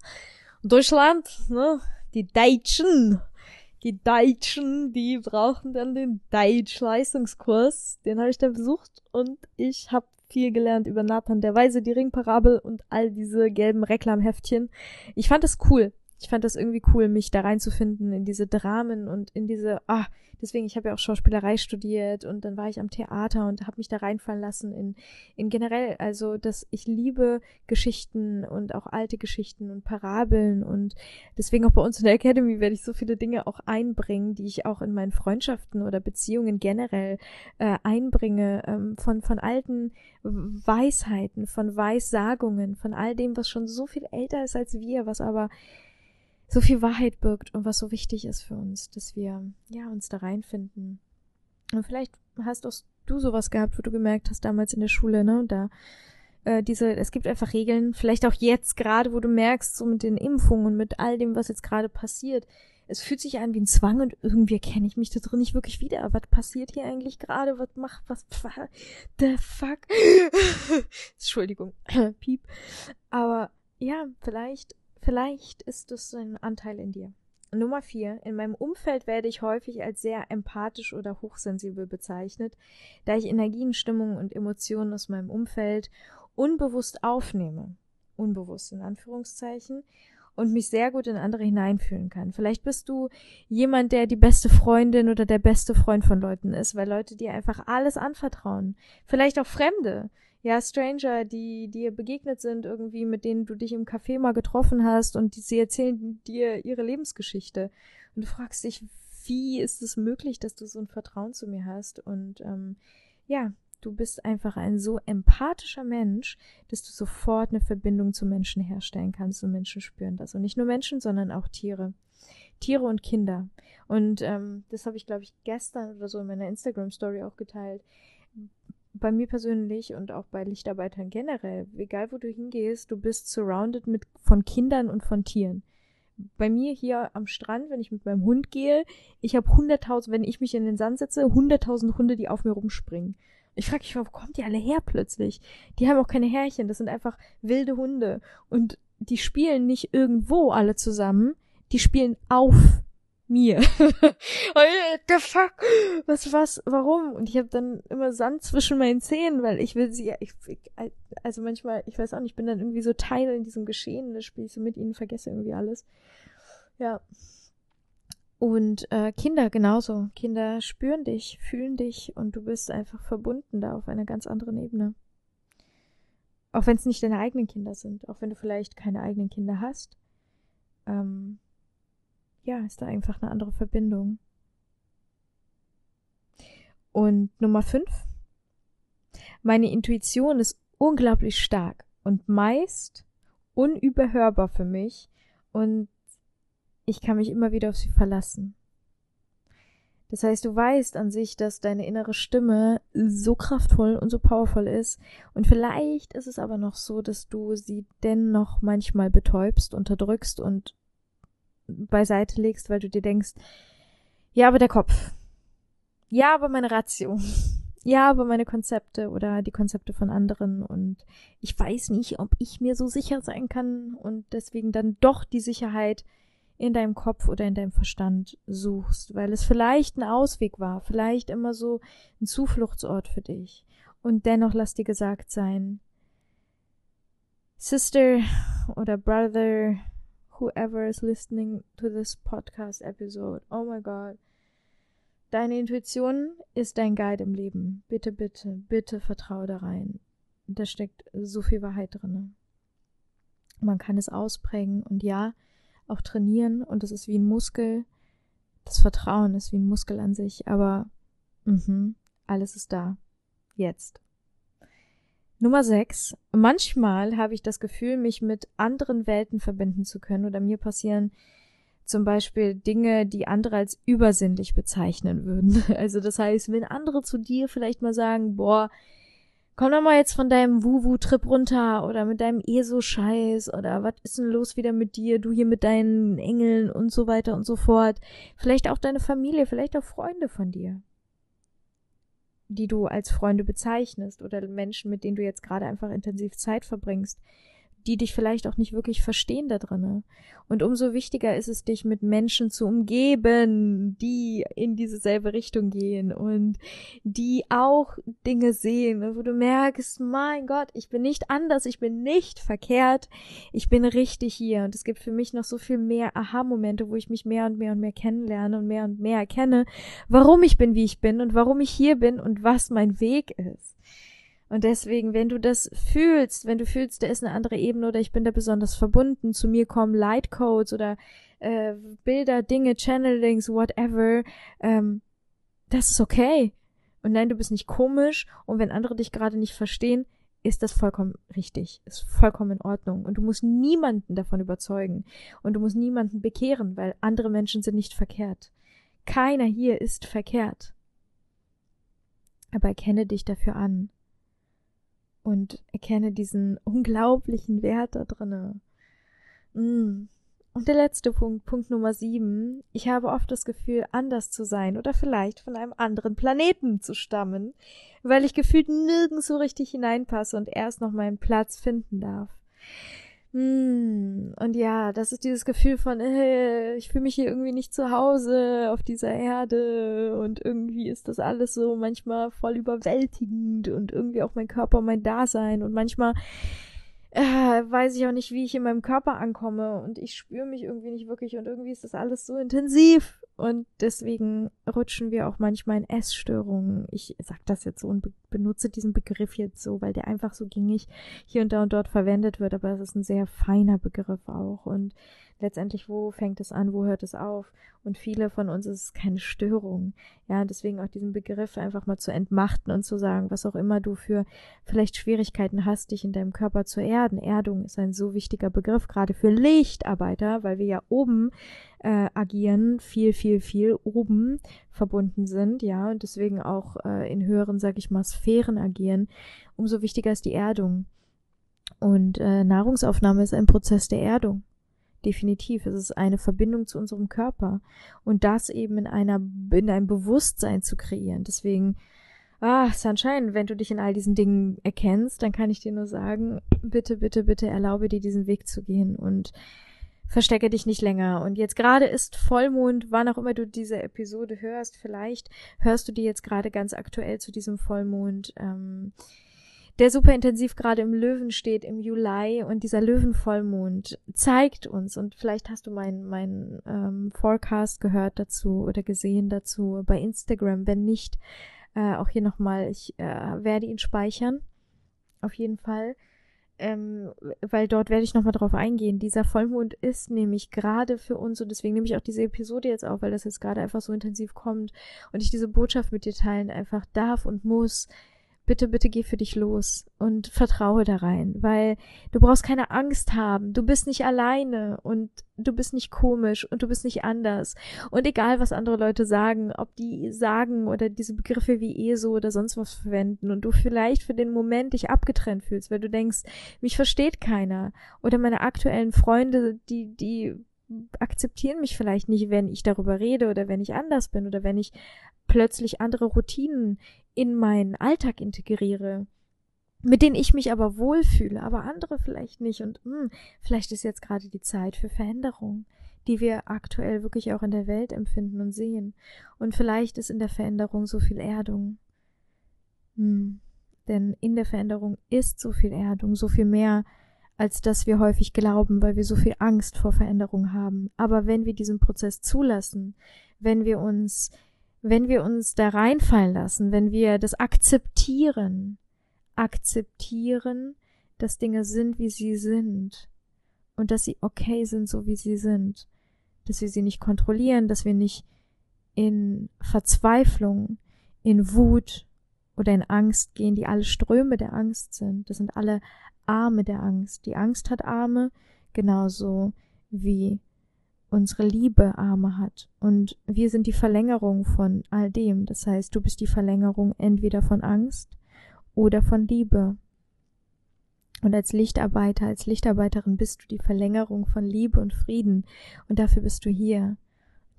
Deutschland, ne? Die Deutschen. Die Deutschen, die brauchen dann den Deutsch-Leistungskurs. Den habe ich dann besucht und ich habe viel gelernt über Nathan der Weise, die Ringparabel und all diese gelben Reklamheftchen. Ich fand das cool ich fand das irgendwie cool, mich da reinzufinden in diese Dramen und in diese, ah, deswegen, ich habe ja auch Schauspielerei studiert und dann war ich am Theater und habe mich da reinfallen lassen in, in generell, also, dass ich liebe Geschichten und auch alte Geschichten und Parabeln und deswegen auch bei uns in der Academy werde ich so viele Dinge auch einbringen, die ich auch in meinen Freundschaften oder Beziehungen generell äh, einbringe, ähm, von, von alten Weisheiten, von Weissagungen, von all dem, was schon so viel älter ist als wir, was aber so viel Wahrheit birgt und was so wichtig ist für uns, dass wir ja uns da reinfinden. Und vielleicht hast auch du sowas gehabt, wo du gemerkt hast damals in der Schule, ne, da äh, diese, es gibt einfach Regeln, vielleicht auch jetzt gerade, wo du merkst, so mit den Impfungen und mit all dem, was jetzt gerade passiert. Es fühlt sich an wie ein Zwang und irgendwie kenne ich mich da drin nicht wirklich wieder. Was passiert hier eigentlich gerade? Was macht, was, the fuck? *laughs* Entschuldigung, *clears throat* piep. Aber ja, vielleicht, vielleicht ist das ein Anteil in dir. Nummer vier. In meinem Umfeld werde ich häufig als sehr empathisch oder hochsensibel bezeichnet, da ich Energien, Stimmungen und Emotionen aus meinem Umfeld unbewusst aufnehme. Unbewusst in Anführungszeichen. Und mich sehr gut in andere hineinfühlen kann. Vielleicht bist du jemand, der die beste Freundin oder der beste Freund von Leuten ist, weil Leute dir einfach alles anvertrauen. Vielleicht auch Fremde ja, Stranger, die dir begegnet sind, irgendwie, mit denen du dich im Café mal getroffen hast und die, sie erzählen dir ihre Lebensgeschichte. Und du fragst dich, wie ist es möglich, dass du so ein Vertrauen zu mir hast? Und ähm, ja, du bist einfach ein so empathischer Mensch, dass du sofort eine Verbindung zu Menschen herstellen kannst und Menschen spüren das. Und nicht nur Menschen, sondern auch Tiere. Tiere und Kinder. Und ähm, das habe ich, glaube ich, gestern oder so in meiner Instagram-Story auch geteilt bei mir persönlich und auch bei Lichtarbeitern generell, egal wo du hingehst, du bist surrounded mit von Kindern und von Tieren. Bei mir hier am Strand, wenn ich mit meinem Hund gehe, ich habe hunderttausend, wenn ich mich in den Sand setze, hunderttausend Hunde, die auf mir rumspringen. Ich frage mich, wo kommt die alle her plötzlich? Die haben auch keine Härchen, das sind einfach wilde Hunde. Und die spielen nicht irgendwo alle zusammen, die spielen auf mir. *laughs* the fuck? Was, was, warum? Und ich habe dann immer Sand zwischen meinen Zähnen, weil ich will sie, ich, also manchmal, ich weiß auch nicht, ich bin dann irgendwie so Teil in diesem Geschehen, da spiele ich so mit ihnen, vergesse irgendwie alles. Ja. Und äh, Kinder genauso. Kinder spüren dich, fühlen dich und du bist einfach verbunden da auf einer ganz anderen Ebene. Auch wenn es nicht deine eigenen Kinder sind, auch wenn du vielleicht keine eigenen Kinder hast. Ähm, ja, ist da einfach eine andere Verbindung. Und Nummer fünf. Meine Intuition ist unglaublich stark und meist unüberhörbar für mich und ich kann mich immer wieder auf sie verlassen. Das heißt, du weißt an sich, dass deine innere Stimme so kraftvoll und so powervoll ist. Und vielleicht ist es aber noch so, dass du sie dennoch manchmal betäubst, unterdrückst und beiseite legst, weil du dir denkst, ja, aber der Kopf. Ja, aber meine Ratio. *laughs* Ja, aber meine Konzepte oder die Konzepte von anderen und ich weiß nicht, ob ich mir so sicher sein kann und deswegen dann doch die Sicherheit in deinem Kopf oder in deinem Verstand suchst, weil es vielleicht ein Ausweg war, vielleicht immer so ein Zufluchtsort für dich. Und dennoch lass dir gesagt sein, Sister oder Brother, whoever is listening to this podcast episode. Oh my God. Deine Intuition ist dein Guide im Leben. Bitte, bitte, bitte vertraue da rein. Da steckt so viel Wahrheit drin. Man kann es ausprägen und ja, auch trainieren und es ist wie ein Muskel. Das Vertrauen ist wie ein Muskel an sich, aber mh, alles ist da. Jetzt. Nummer 6. Manchmal habe ich das Gefühl, mich mit anderen Welten verbinden zu können oder mir passieren zum Beispiel Dinge, die andere als übersinnlich bezeichnen würden. *laughs* Also das heißt, wenn andere zu dir vielleicht mal sagen, boah, komm doch mal jetzt von deinem Wuwu-Trip runter oder mit deinem ESO-Scheiß oder was ist denn los wieder mit dir, du hier mit deinen Engeln und so weiter und so fort. Vielleicht auch deine Familie, vielleicht auch Freunde von dir die du als Freunde bezeichnest oder Menschen, mit denen du jetzt gerade einfach intensiv Zeit verbringst, die dich vielleicht auch nicht wirklich verstehen da drinnen. Und umso wichtiger ist es, dich mit Menschen zu umgeben, die in dieselbe Richtung gehen und die auch Dinge sehen, wo du merkst, mein Gott, ich bin nicht anders, ich bin nicht verkehrt, ich bin richtig hier. Und es gibt für mich noch so viel mehr Aha-Momente, wo ich mich mehr und mehr und mehr kennenlerne und mehr und mehr erkenne, warum ich bin, wie ich bin und warum ich hier bin und was mein Weg ist. Und deswegen, wenn du das fühlst, wenn du fühlst, da ist eine andere Ebene oder ich bin da besonders verbunden, zu mir kommen Lightcodes oder äh, Bilder, Dinge, Channelings, whatever, ähm, das ist okay. Und nein, du bist nicht komisch und wenn andere dich gerade nicht verstehen, ist das vollkommen richtig, ist vollkommen in Ordnung. Und du musst niemanden davon überzeugen und du musst niemanden bekehren, weil andere Menschen sind nicht verkehrt. Keiner hier ist verkehrt. Aber erkenne dich dafür an und erkenne diesen unglaublichen Wert da drinne. Mm. Und der letzte Punkt, Punkt Nummer sieben. Ich habe oft das Gefühl, anders zu sein oder vielleicht von einem anderen Planeten zu stammen, weil ich gefühlt nirgends so richtig hineinpasse und erst noch meinen Platz finden darf. Hm, und ja, das ist dieses Gefühl von, äh, ich fühle mich hier irgendwie nicht zu Hause auf dieser Erde und irgendwie ist das alles so manchmal voll überwältigend und irgendwie auch mein Körper, mein Dasein und manchmal äh, weiß ich auch nicht, wie ich in meinem Körper ankomme und ich spüre mich irgendwie nicht wirklich und irgendwie ist das alles so intensiv und deswegen rutschen wir auch manchmal in Essstörungen. Ich sag das jetzt so und be benutze diesen Begriff jetzt so, weil der einfach so gängig hier und da und dort verwendet wird, aber es ist ein sehr feiner Begriff auch. Und letztendlich, wo fängt es an, wo hört es auf? Und viele von uns ist es keine Störung. Ja, deswegen auch diesen Begriff einfach mal zu entmachten und zu sagen, was auch immer du für vielleicht Schwierigkeiten hast, dich in deinem Körper zu erden. Erdung ist ein so wichtiger Begriff, gerade für Lichtarbeiter, weil wir ja oben äh, agieren, viel, viel, viel oben verbunden sind, ja, und deswegen auch äh, in höheren, sag ich mal, Sphären agieren. Umso wichtiger ist die Erdung. Und äh, Nahrungsaufnahme ist ein Prozess der Erdung. Definitiv. Es ist eine Verbindung zu unserem Körper. Und das eben in einer, in einem Bewusstsein zu kreieren. Deswegen, ah, Sunshine, wenn du dich in all diesen Dingen erkennst, dann kann ich dir nur sagen, bitte, bitte, bitte erlaube dir diesen Weg zu gehen und verstecke dich nicht länger. Und jetzt gerade ist Vollmond, wann auch immer du diese Episode hörst, vielleicht hörst du die jetzt gerade ganz aktuell zu diesem Vollmond. Ähm, der super intensiv gerade im Löwen steht im Juli und dieser Löwenvollmond zeigt uns und vielleicht hast du meinen mein, ähm, Forecast gehört dazu oder gesehen dazu bei Instagram. Wenn nicht, äh, auch hier nochmal, ich äh, werde ihn speichern. Auf jeden Fall. Ähm, weil dort werde ich nochmal drauf eingehen. Dieser Vollmond ist nämlich gerade für uns und deswegen nehme ich auch diese Episode jetzt auf, weil das jetzt gerade einfach so intensiv kommt und ich diese Botschaft mit dir teilen einfach darf und muss bitte, bitte geh für dich los und vertraue da rein, weil du brauchst keine Angst haben. Du bist nicht alleine und du bist nicht komisch und du bist nicht anders. Und egal, was andere Leute sagen, ob die sagen oder diese Begriffe wie ESO oder sonst was verwenden und du vielleicht für den Moment dich abgetrennt fühlst, weil du denkst, mich versteht keiner oder meine aktuellen Freunde, die, die akzeptieren mich vielleicht nicht, wenn ich darüber rede oder wenn ich anders bin oder wenn ich plötzlich andere Routinen in meinen Alltag integriere, mit denen ich mich aber wohlfühle, aber andere vielleicht nicht. Und mh, hm, vielleicht ist jetzt gerade die Zeit für Veränderung, die wir aktuell wirklich auch in der Welt empfinden und sehen. Und vielleicht ist in der Veränderung so viel Erdung. Hm. Denn in der Veränderung ist so viel Erdung, so viel mehr, als dass wir häufig glauben, weil wir so viel Angst vor Veränderung haben. Aber wenn wir diesen Prozess zulassen, wenn wir uns wenn wir uns da reinfallen lassen, wenn wir das akzeptieren, akzeptieren, dass Dinge sind, wie sie sind und dass sie okay sind, so wie sie sind, dass wir sie nicht kontrollieren, dass wir nicht in Verzweiflung, in Wut oder in Angst gehen, die alle Ströme der Angst sind. Das sind alle Arme der Angst. Die Angst hat Arme, genauso wie unsere Liebe Arme hat. Und wir sind die Verlängerung von all dem. Das heißt, du bist die Verlängerung entweder von Angst oder von Liebe. Und als Lichtarbeiter, als Lichtarbeiterin bist du die Verlängerung von Liebe und Frieden. Und dafür bist du hier.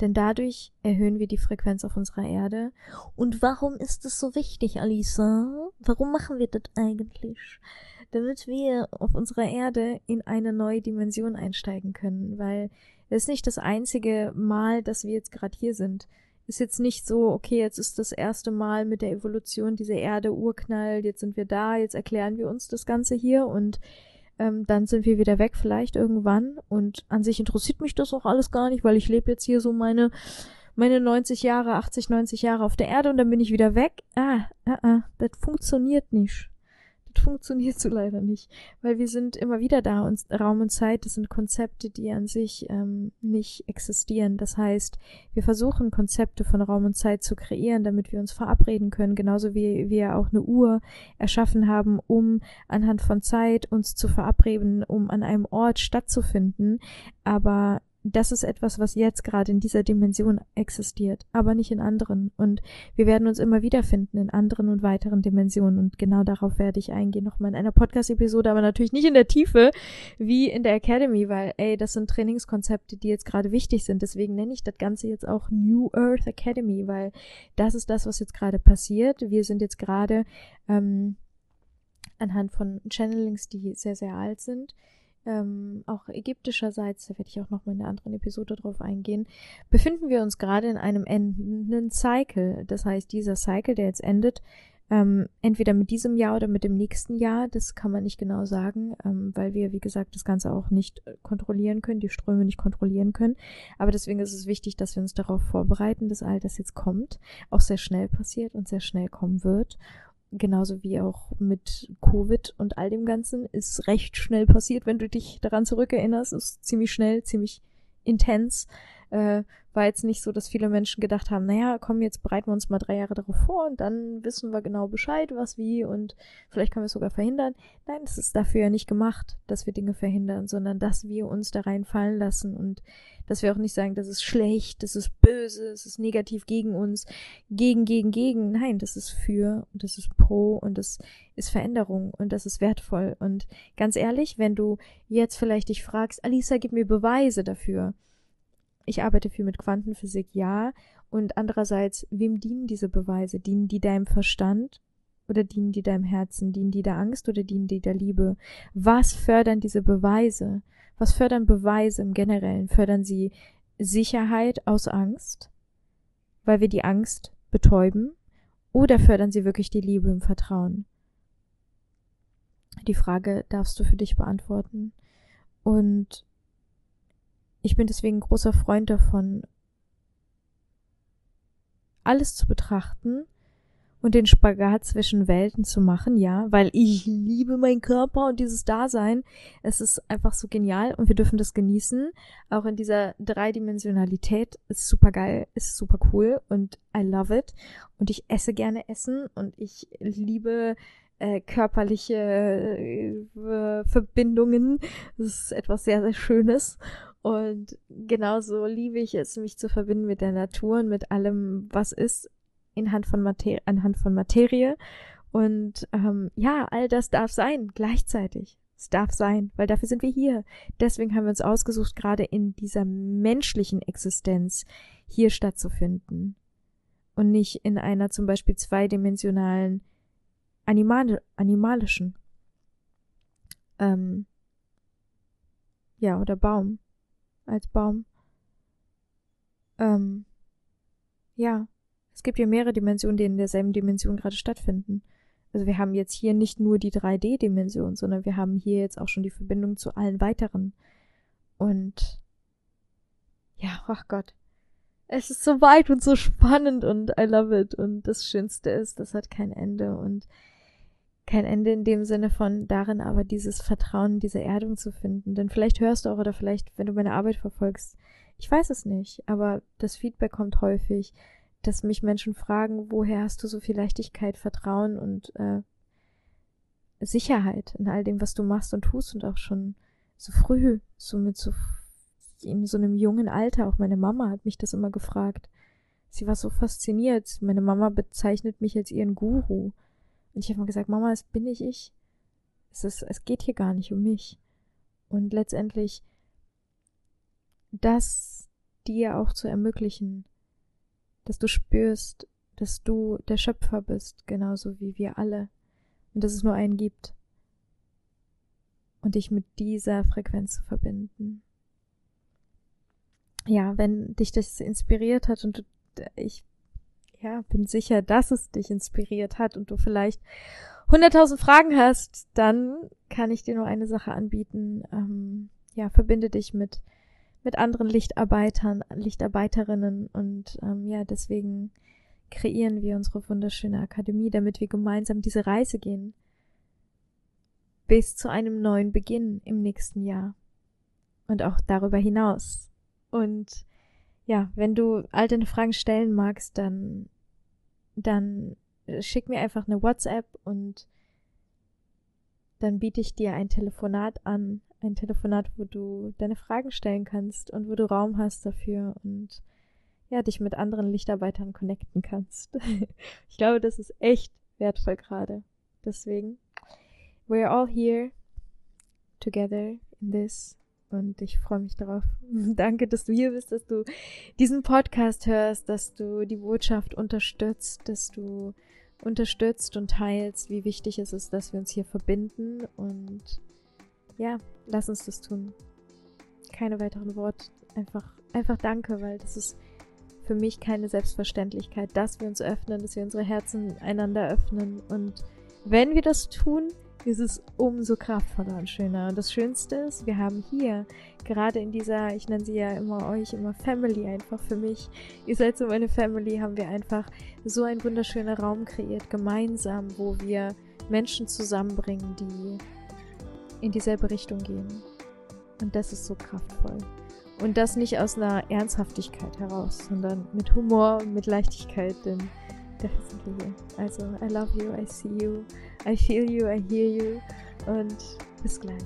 Denn dadurch erhöhen wir die Frequenz auf unserer Erde. Und warum ist es so wichtig, Alisa? Warum machen wir das eigentlich? Damit wir auf unserer Erde in eine neue Dimension einsteigen können, weil das ist nicht das einzige Mal, dass wir jetzt gerade hier sind. Ist jetzt nicht so, okay, jetzt ist das erste Mal mit der Evolution dieser Erde Urknall, jetzt sind wir da, jetzt erklären wir uns das Ganze hier und ähm, dann sind wir wieder weg, vielleicht irgendwann. Und an sich interessiert mich das auch alles gar nicht, weil ich lebe jetzt hier so meine meine 90 Jahre, 80, 90 Jahre auf der Erde und dann bin ich wieder weg. Ah, ah, ah, das funktioniert nicht *laughs* funktioniert so leider nicht, weil wir sind immer wieder da und Raum und Zeit, das sind Konzepte, die an sich ähm, nicht existieren. Das heißt, wir versuchen Konzepte von Raum und Zeit zu kreieren, damit wir uns verabreden können, genauso wie wir auch eine Uhr erschaffen haben, um anhand von Zeit uns zu verabreden, um an einem Ort stattzufinden. Aber das ist etwas, was jetzt gerade in dieser Dimension existiert, aber nicht in anderen. Und wir werden uns immer wiederfinden in anderen und weiteren Dimensionen. Und genau darauf werde ich eingehen, nochmal in einer Podcast-Episode, aber natürlich nicht in der Tiefe wie in der Academy, weil, ey, das sind Trainingskonzepte, die jetzt gerade wichtig sind. Deswegen nenne ich das Ganze jetzt auch New Earth Academy, weil das ist das, was jetzt gerade passiert. Wir sind jetzt gerade ähm, anhand von Channelings, die sehr, sehr alt sind, ähm, auch ägyptischerseits, da werde ich auch noch mal in einer anderen Episode drauf eingehen, befinden wir uns gerade in einem endenden Cycle. Das heißt, dieser Cycle, der jetzt endet, ähm, entweder mit diesem Jahr oder mit dem nächsten Jahr, das kann man nicht genau sagen, ähm, weil wir, wie gesagt, das Ganze auch nicht kontrollieren können, die Ströme nicht kontrollieren können. Aber deswegen ist es wichtig, dass wir uns darauf vorbereiten, dass all das jetzt kommt, auch sehr schnell passiert und sehr schnell kommen wird genauso wie auch mit Covid und all dem Ganzen, ist recht schnell passiert, wenn du dich daran zurückerinnerst. Ist ziemlich schnell, ziemlich intens. Äh, war jetzt nicht so, dass viele Menschen gedacht haben, naja, komm, jetzt bereiten wir uns mal drei Jahre darauf vor und dann wissen wir genau Bescheid, was wie und vielleicht können wir es sogar verhindern. Nein, es ist dafür ja nicht gemacht, dass wir Dinge verhindern, sondern dass wir uns da reinfallen lassen und dass wir auch nicht sagen, das ist schlecht, das ist böse, es ist negativ gegen uns, gegen, gegen, gegen. Nein, das ist für und das ist pro und das ist Veränderung und das ist wertvoll. Und ganz ehrlich, wenn du jetzt vielleicht dich fragst, Alisa, gib mir Beweise dafür ich arbeite viel mit Quantenphysik, ja. Und andererseits, wem dienen diese Beweise? Dienen die deinem Verstand oder dienen die deinem Herzen? Dienen die der Angst oder dienen die der Liebe? Was fördern diese Beweise? Was fördern Beweise im Generellen? Fördern sie Sicherheit aus Angst, weil wir die Angst betäuben? Oder fördern sie wirklich die Liebe im Vertrauen? Die Frage darfst du für dich beantworten. Und ich bin deswegen großer Freund davon, alles zu betrachten und den Spagat zwischen Welten zu machen, ja, weil ich liebe meinen Körper und dieses Dasein. Es ist einfach so genial und wir dürfen das genießen. Auch in dieser Dreidimensionalität ist super geil, ist super cool und I love it. Und ich esse gerne Essen und ich liebe äh, körperliche äh, Verbindungen. Das ist etwas sehr, sehr Schönes. Und genauso liebe ich es, mich zu verbinden mit der Natur und mit allem, was ist, anhand von, Mater anhand von Materie. Und ähm, ja, all das darf sein, gleichzeitig. Es darf sein, weil dafür sind wir hier. Deswegen haben wir uns ausgesucht, gerade in dieser menschlichen Existenz hier stattzufinden. Und nicht in einer zum Beispiel zweidimensionalen, animal animalischen. Ähm, ja, oder Baum als Baum. Ähm, ja, es gibt ja mehrere Dimensionen, die in derselben Dimension gerade stattfinden. Also wir haben jetzt hier nicht nur die 3D-Dimension, sondern wir haben hier jetzt auch schon die Verbindung zu allen weiteren. Und ja, ach Gott. Es ist so weit und so spannend und I love it. Und das Schönste ist, das hat kein Ende. Und kein Ende in dem Sinne von darin aber dieses Vertrauen, diese Erdung zu finden. Denn vielleicht hörst du auch oder vielleicht, wenn du meine Arbeit verfolgst, ich weiß es nicht, aber das Feedback kommt häufig, dass mich Menschen fragen, woher hast du so viel Leichtigkeit, Vertrauen und äh, Sicherheit in all dem, was du machst und tust und auch schon so früh, so mit so in so einem jungen Alter, auch meine Mama hat mich das immer gefragt. Sie war so fasziniert. Meine Mama bezeichnet mich als ihren Guru. Und ich habe mal gesagt, Mama, es bin nicht ich. Es, ist, es geht hier gar nicht um mich. Und letztendlich das dir auch zu ermöglichen, dass du spürst, dass du der Schöpfer bist, genauso wie wir alle. Und dass es nur einen gibt. Und dich mit dieser Frequenz zu verbinden. Ja, wenn dich das inspiriert hat und du, ich ja, bin sicher, dass es dich inspiriert hat und du vielleicht hunderttausend Fragen hast, dann kann ich dir nur eine Sache anbieten. Ähm, ja, verbinde dich mit, mit anderen Lichtarbeitern, Lichtarbeiterinnen und ähm, ja, deswegen kreieren wir unsere wunderschöne Akademie, damit wir gemeinsam diese Reise gehen. Bis zu einem neuen Beginn im nächsten Jahr. Und auch darüber hinaus. Und ja, wenn du all deine Fragen stellen magst, dann, dann schick mir einfach eine WhatsApp und dann biete ich dir ein Telefonat an. ein Telefonat, wo du deine Fragen stellen kannst und wo du Raum hast dafür und ja, dich mit anderen Lichtarbeitern connecten kannst. *laughs* ich glaube, das ist echt wertvoll gerade. Deswegen, we're all here together in this und ich freue mich darauf. *laughs* Danke, dass du hier bist, dass du diesen Podcast hörst, dass du die Botschaft unterstützt, dass du unterstützt und teilst, wie wichtig es ist, dass wir uns hier verbinden und ja, lass uns das tun. Keine weiteren Worte, einfach einfach danke, weil das ist für mich keine Selbstverständlichkeit, dass wir uns öffnen, dass wir unsere Herzen einander öffnen und wenn wir das tun, ist es umso kraftvoller und schöner. Und das Schönste ist, wir haben hier, gerade in dieser, ich nenne sie ja immer euch, immer Family einfach für mich, ihr seid so meine Family, haben wir einfach so einen wunderschönen Raum kreiert, gemeinsam, wo wir Menschen zusammenbringen, die in dieselbe Richtung gehen. Und das ist so kraftvoll. Und das nicht aus einer Ernsthaftigkeit heraus, sondern mit Humor und mit Leichtigkeit, denn wir. Also, I love you, I see you, I feel you, I hear you und bis gleich.